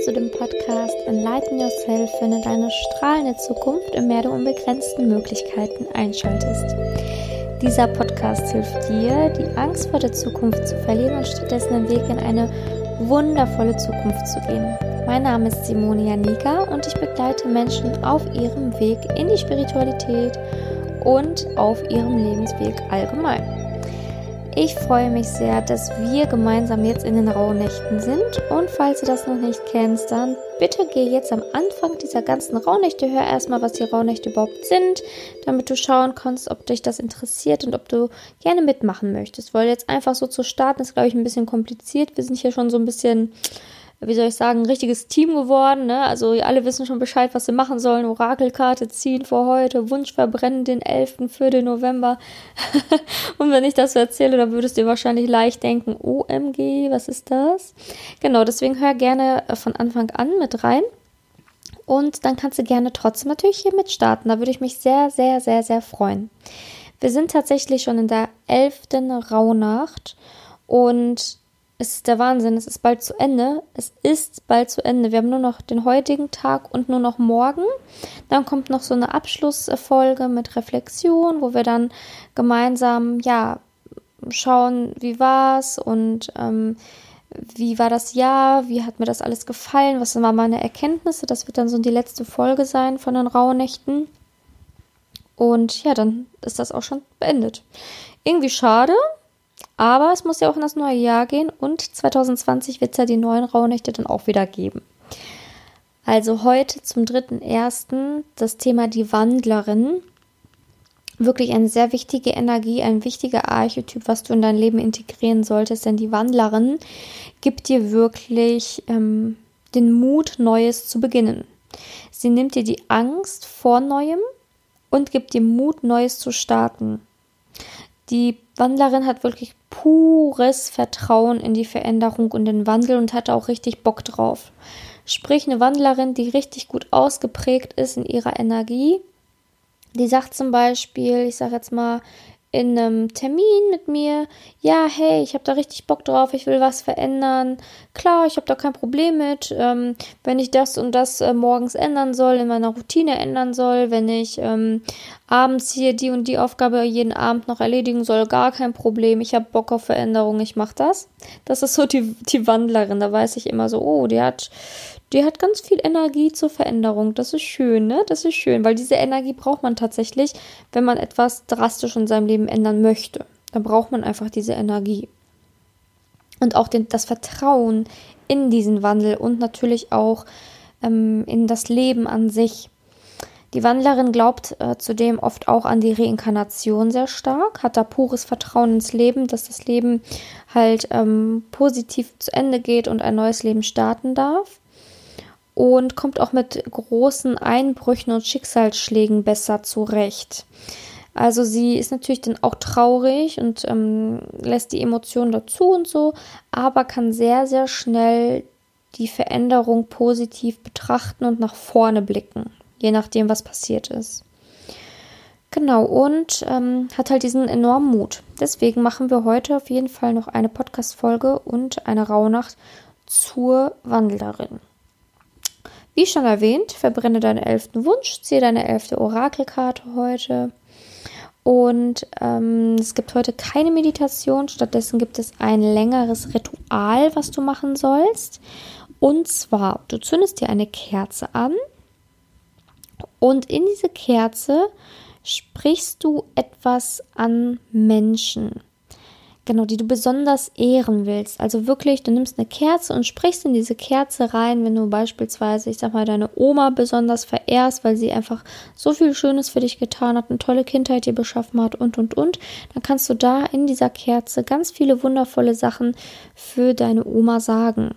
hörst du den Podcast Enlighten Yourself, wenn du deine strahlende Zukunft Meer der unbegrenzten Möglichkeiten einschaltest. Dieser Podcast hilft dir, die Angst vor der Zukunft zu verlieren und stattdessen den Weg in eine wundervolle Zukunft zu gehen. Mein Name ist Simone Janika und ich begleite Menschen auf ihrem Weg in die Spiritualität und auf ihrem Lebensweg allgemein. Ich freue mich sehr, dass wir gemeinsam jetzt in den Rauhnächten sind. Und falls du das noch nicht kennst, dann bitte geh jetzt am Anfang dieser ganzen Rauhnächte, hör erstmal, was die Rauhnächte überhaupt sind, damit du schauen kannst, ob dich das interessiert und ob du gerne mitmachen möchtest. Weil jetzt einfach so zu starten, ist, glaube ich, ein bisschen kompliziert. Wir sind hier schon so ein bisschen wie soll ich sagen, ein richtiges Team geworden. Ne? Also alle wissen schon Bescheid, was sie machen sollen. Orakelkarte ziehen vor heute, Wunsch verbrennen den 11. für den November. und wenn ich das so erzähle, dann würdest du wahrscheinlich leicht denken, OMG, was ist das? Genau, deswegen hör gerne äh, von Anfang an mit rein. Und dann kannst du gerne trotzdem natürlich hier mitstarten. Da würde ich mich sehr, sehr, sehr, sehr freuen. Wir sind tatsächlich schon in der 11. Rauhnacht und es ist der Wahnsinn, es ist bald zu Ende. Es ist bald zu Ende. Wir haben nur noch den heutigen Tag und nur noch morgen. Dann kommt noch so eine Abschlussfolge mit Reflexion, wo wir dann gemeinsam, ja, schauen, wie war's und ähm, wie war das Jahr, wie hat mir das alles gefallen, was waren meine Erkenntnisse. Das wird dann so die letzte Folge sein von den Rauhnächten. Und ja, dann ist das auch schon beendet. Irgendwie schade, aber es muss ja auch in das neue Jahr gehen und 2020 wird es ja die neuen Rauhnächte dann auch wieder geben. Also heute zum 3.1. das Thema die Wandlerin. Wirklich eine sehr wichtige Energie, ein wichtiger Archetyp, was du in dein Leben integrieren solltest. Denn die Wandlerin gibt dir wirklich ähm, den Mut, Neues zu beginnen. Sie nimmt dir die Angst vor Neuem und gibt dir Mut, Neues zu starten. Die Wandlerin hat wirklich pures Vertrauen in die Veränderung und den Wandel und hatte auch richtig Bock drauf. Sprich, eine Wandlerin, die richtig gut ausgeprägt ist in ihrer Energie, die sagt zum Beispiel, ich sage jetzt mal, in einem Termin mit mir, ja, hey, ich habe da richtig Bock drauf, ich will was verändern. Klar, ich habe da kein Problem mit, ähm, wenn ich das und das äh, morgens ändern soll, in meiner Routine ändern soll, wenn ich ähm, abends hier die und die Aufgabe jeden Abend noch erledigen soll, gar kein Problem. Ich habe Bock auf Veränderung, ich mache das. Das ist so die, die Wandlerin, da weiß ich immer so, oh, die hat, die hat ganz viel Energie zur Veränderung. Das ist schön, ne? Das ist schön, weil diese Energie braucht man tatsächlich, wenn man etwas drastisch in seinem Leben ändern möchte. Dann braucht man einfach diese Energie. Und auch den, das Vertrauen in diesen Wandel und natürlich auch ähm, in das Leben an sich. Die Wandlerin glaubt äh, zudem oft auch an die Reinkarnation sehr stark, hat da pures Vertrauen ins Leben, dass das Leben halt ähm, positiv zu Ende geht und ein neues Leben starten darf und kommt auch mit großen Einbrüchen und Schicksalsschlägen besser zurecht. Also sie ist natürlich dann auch traurig und ähm, lässt die Emotionen dazu und so, aber kann sehr, sehr schnell die Veränderung positiv betrachten und nach vorne blicken, je nachdem, was passiert ist. Genau, und ähm, hat halt diesen enormen Mut. Deswegen machen wir heute auf jeden Fall noch eine Podcast-Folge und eine Rauhnacht zur Wandlerin. Wie schon erwähnt, verbrenne deinen elften Wunsch, ziehe deine elfte Orakelkarte heute. Und ähm, es gibt heute keine Meditation, stattdessen gibt es ein längeres Ritual, was du machen sollst. Und zwar, du zündest dir eine Kerze an und in diese Kerze sprichst du etwas an Menschen genau, die du besonders ehren willst. Also wirklich, du nimmst eine Kerze und sprichst in diese Kerze rein, wenn du beispielsweise, ich sag mal, deine Oma besonders verehrst, weil sie einfach so viel Schönes für dich getan hat, eine tolle Kindheit dir beschaffen hat und und und, dann kannst du da in dieser Kerze ganz viele wundervolle Sachen für deine Oma sagen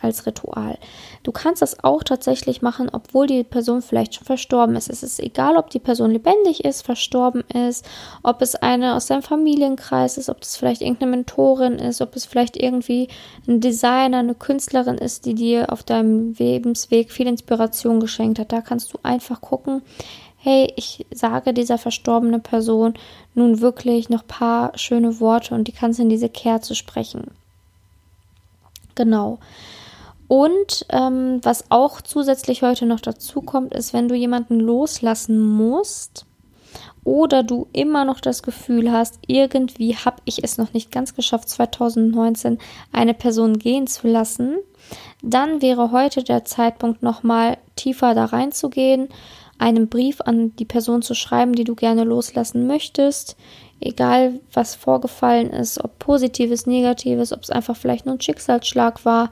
als Ritual. Du kannst das auch tatsächlich machen, obwohl die Person vielleicht schon verstorben ist. Es ist egal, ob die Person lebendig ist, verstorben ist, ob es eine aus deinem Familienkreis ist, ob es vielleicht irgendeine Mentorin ist, ob es vielleicht irgendwie ein Designer, eine Künstlerin ist, die dir auf deinem Lebensweg viel Inspiration geschenkt hat. Da kannst du einfach gucken, hey, ich sage dieser verstorbenen Person nun wirklich noch paar schöne Worte und die kannst in diese Kerze sprechen. Genau. Und ähm, was auch zusätzlich heute noch dazu kommt, ist, wenn du jemanden loslassen musst oder du immer noch das Gefühl hast, irgendwie habe ich es noch nicht ganz geschafft, 2019 eine Person gehen zu lassen, dann wäre heute der Zeitpunkt nochmal tiefer da reinzugehen, einen Brief an die Person zu schreiben, die du gerne loslassen möchtest, egal was vorgefallen ist, ob positives, negatives, ob es einfach vielleicht nur ein Schicksalsschlag war,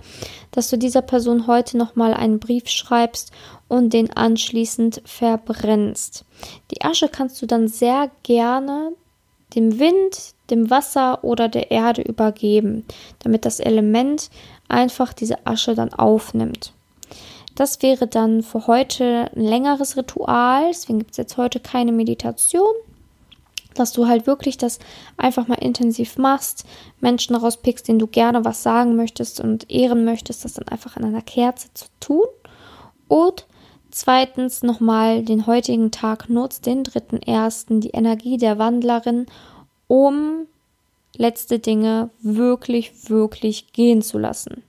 dass du dieser Person heute nochmal einen Brief schreibst und den anschließend verbrennst. Die Asche kannst du dann sehr gerne dem Wind, dem Wasser oder der Erde übergeben, damit das Element einfach diese Asche dann aufnimmt. Das wäre dann für heute ein längeres Ritual, deswegen gibt es jetzt heute keine Meditation, dass du halt wirklich das einfach mal intensiv machst, Menschen rauspickst, denen du gerne was sagen möchtest und ehren möchtest, das dann einfach an einer Kerze zu tun. Und zweitens nochmal den heutigen Tag nutzt, den dritten ersten, die Energie der Wandlerin, um letzte Dinge wirklich, wirklich gehen zu lassen.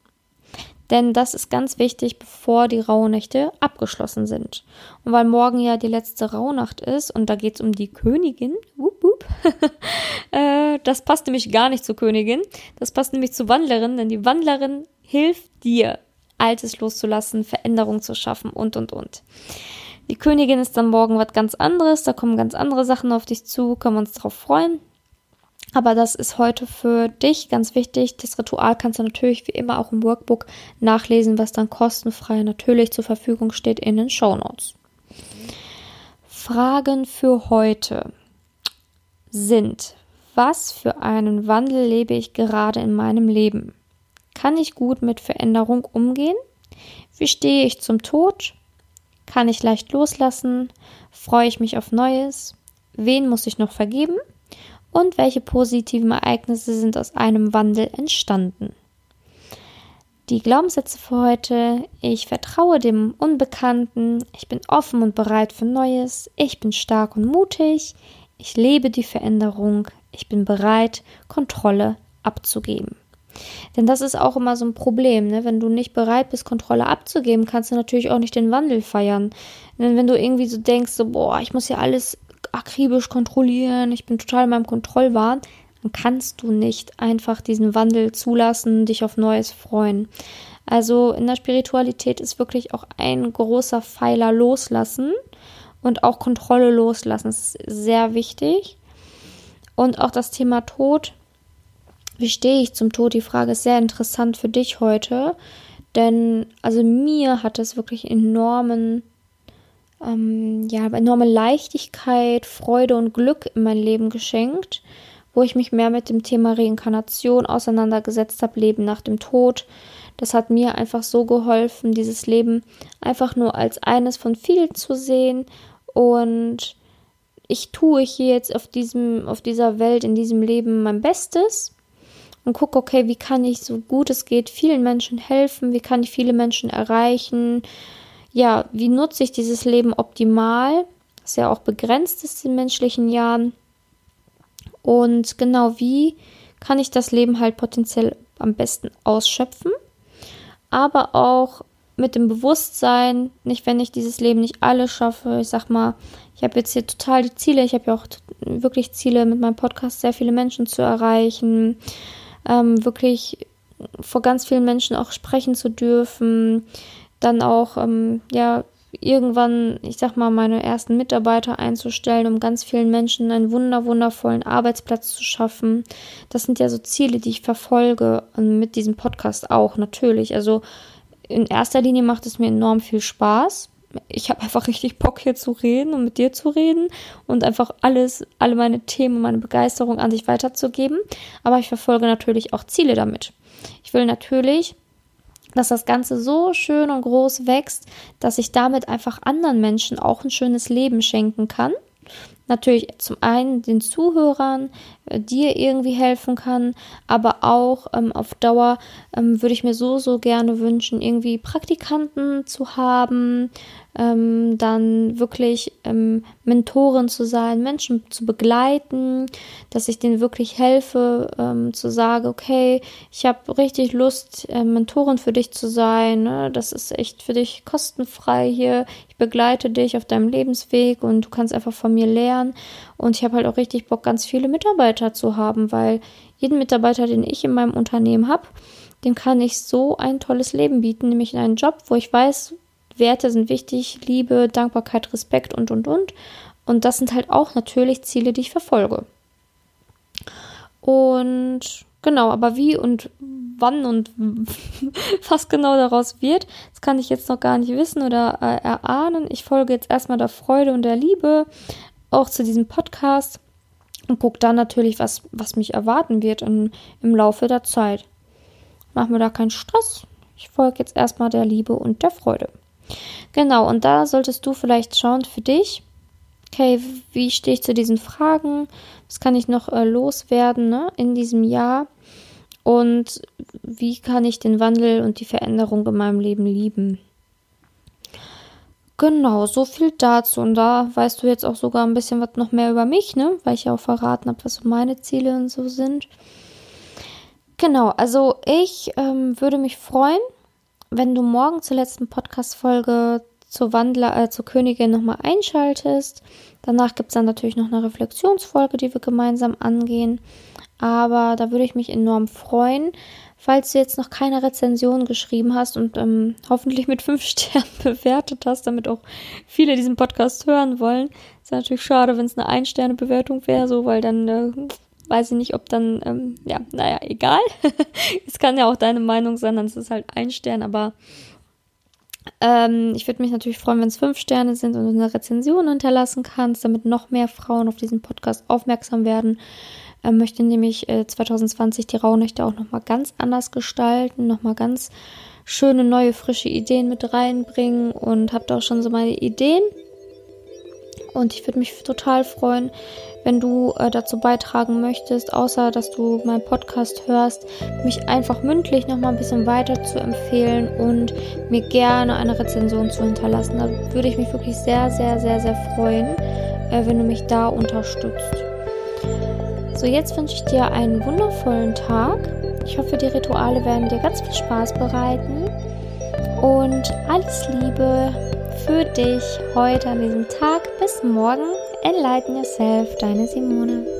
Denn das ist ganz wichtig, bevor die Rauhnächte abgeschlossen sind. Und weil morgen ja die letzte Rauhnacht ist und da geht es um die Königin, wup, wup, äh, das passt nämlich gar nicht zur Königin, das passt nämlich zur Wandlerin, denn die Wandlerin hilft dir, Altes loszulassen, Veränderung zu schaffen und, und, und. Die Königin ist dann morgen was ganz anderes, da kommen ganz andere Sachen auf dich zu, können wir uns darauf freuen. Aber das ist heute für dich ganz wichtig. Das Ritual kannst du natürlich wie immer auch im Workbook nachlesen, was dann kostenfrei natürlich zur Verfügung steht in den Show Notes. Fragen für heute sind, was für einen Wandel lebe ich gerade in meinem Leben? Kann ich gut mit Veränderung umgehen? Wie stehe ich zum Tod? Kann ich leicht loslassen? Freue ich mich auf Neues? Wen muss ich noch vergeben? Und welche positiven Ereignisse sind aus einem Wandel entstanden. Die Glaubenssätze für heute. Ich vertraue dem Unbekannten. Ich bin offen und bereit für Neues. Ich bin stark und mutig. Ich lebe die Veränderung. Ich bin bereit, Kontrolle abzugeben. Denn das ist auch immer so ein Problem. Ne? Wenn du nicht bereit bist, Kontrolle abzugeben, kannst du natürlich auch nicht den Wandel feiern. Denn wenn du irgendwie so denkst, so, boah, ich muss ja alles akribisch kontrollieren, ich bin total in meinem Kontrollwahn, dann kannst du nicht einfach diesen Wandel zulassen, dich auf Neues freuen. Also in der Spiritualität ist wirklich auch ein großer Pfeiler loslassen und auch Kontrolle loslassen. Das ist sehr wichtig. Und auch das Thema Tod. Wie stehe ich zum Tod? Die Frage ist sehr interessant für dich heute. Denn also mir hat es wirklich enormen ähm, ja, enorme Leichtigkeit, Freude und Glück in mein Leben geschenkt, wo ich mich mehr mit dem Thema Reinkarnation auseinandergesetzt habe, Leben nach dem Tod. Das hat mir einfach so geholfen, dieses Leben einfach nur als eines von vielen zu sehen. Und ich tue hier jetzt auf diesem, auf dieser Welt, in diesem Leben mein Bestes und gucke, okay, wie kann ich so gut es geht vielen Menschen helfen, wie kann ich viele Menschen erreichen, ja, wie nutze ich dieses Leben optimal? Das ja auch begrenzt ist in menschlichen Jahren. Und genau wie kann ich das Leben halt potenziell am besten ausschöpfen? Aber auch mit dem Bewusstsein, nicht wenn ich dieses Leben nicht alles schaffe. Ich sag mal, ich habe jetzt hier total die Ziele. Ich habe ja auch wirklich Ziele, mit meinem Podcast sehr viele Menschen zu erreichen, ähm, wirklich vor ganz vielen Menschen auch sprechen zu dürfen, dann auch, ähm, ja, irgendwann, ich sag mal, meine ersten Mitarbeiter einzustellen, um ganz vielen Menschen einen wunder, wundervollen Arbeitsplatz zu schaffen. Das sind ja so Ziele, die ich verfolge und mit diesem Podcast auch natürlich. Also in erster Linie macht es mir enorm viel Spaß. Ich habe einfach richtig Bock hier zu reden und mit dir zu reden und einfach alles, alle meine Themen, meine Begeisterung an dich weiterzugeben. Aber ich verfolge natürlich auch Ziele damit. Ich will natürlich dass das Ganze so schön und groß wächst, dass ich damit einfach anderen Menschen auch ein schönes Leben schenken kann. Natürlich zum einen den Zuhörern, äh, dir irgendwie helfen kann, aber auch ähm, auf Dauer ähm, würde ich mir so, so gerne wünschen, irgendwie Praktikanten zu haben, ähm, dann wirklich ähm, Mentorin zu sein, Menschen zu begleiten, dass ich denen wirklich helfe, ähm, zu sagen, okay, ich habe richtig Lust, äh, Mentorin für dich zu sein. Ne? Das ist echt für dich kostenfrei hier. Ich begleite dich auf deinem Lebensweg und du kannst einfach von mir lernen. Und ich habe halt auch richtig Bock, ganz viele Mitarbeiter zu haben, weil jeden Mitarbeiter, den ich in meinem Unternehmen habe, dem kann ich so ein tolles Leben bieten, nämlich in einen Job, wo ich weiß, Werte sind wichtig, Liebe, Dankbarkeit, Respekt und, und, und. Und das sind halt auch natürlich Ziele, die ich verfolge. Und genau, aber wie und wann und was genau daraus wird, das kann ich jetzt noch gar nicht wissen oder äh, erahnen. Ich folge jetzt erstmal der Freude und der Liebe auch zu diesem Podcast und gucke dann natürlich, was, was mich erwarten wird in, im Laufe der Zeit. Mach mir da keinen Stress. Ich folge jetzt erstmal der Liebe und der Freude. Genau, und da solltest du vielleicht schauen für dich, okay, wie stehe ich zu diesen Fragen? Was kann ich noch äh, loswerden ne, in diesem Jahr? Und wie kann ich den Wandel und die Veränderung in meinem Leben lieben? Genau, so viel dazu. Und da weißt du jetzt auch sogar ein bisschen was noch mehr über mich, ne? Weil ich ja auch verraten habe, was meine Ziele und so sind. Genau, also ich ähm, würde mich freuen, wenn du morgen zur letzten Podcast-Folge zur Wandler, äh, zur Königin nochmal einschaltest. Danach gibt es dann natürlich noch eine Reflexionsfolge, die wir gemeinsam angehen. Aber da würde ich mich enorm freuen, falls du jetzt noch keine Rezension geschrieben hast und ähm, hoffentlich mit fünf Sternen bewertet hast, damit auch viele diesen Podcast hören wollen. Ist natürlich schade, wenn es eine Ein-Sterne-Bewertung wäre, so, weil dann äh, weiß ich nicht, ob dann, ähm, ja, naja, egal. es kann ja auch deine Meinung sein, dann ist es halt ein Stern, aber ähm, ich würde mich natürlich freuen, wenn es fünf Sterne sind und eine Rezension hinterlassen kannst, damit noch mehr Frauen auf diesen Podcast aufmerksam werden. Ähm, möchte nämlich äh, 2020 die Rauhnächte auch nochmal ganz anders gestalten, nochmal ganz schöne, neue, frische Ideen mit reinbringen und habe da auch schon so meine Ideen. Und ich würde mich total freuen, wenn du äh, dazu beitragen möchtest, außer dass du meinen Podcast hörst, mich einfach mündlich noch mal ein bisschen weiter zu empfehlen und mir gerne eine Rezension zu hinterlassen. Da würde ich mich wirklich sehr, sehr, sehr, sehr freuen, äh, wenn du mich da unterstützt. So, jetzt wünsche ich dir einen wundervollen Tag. Ich hoffe, die Rituale werden dir ganz viel Spaß bereiten. Und alles Liebe für dich heute an diesem Tag. Bis morgen. Enlighten Yourself, deine Simone.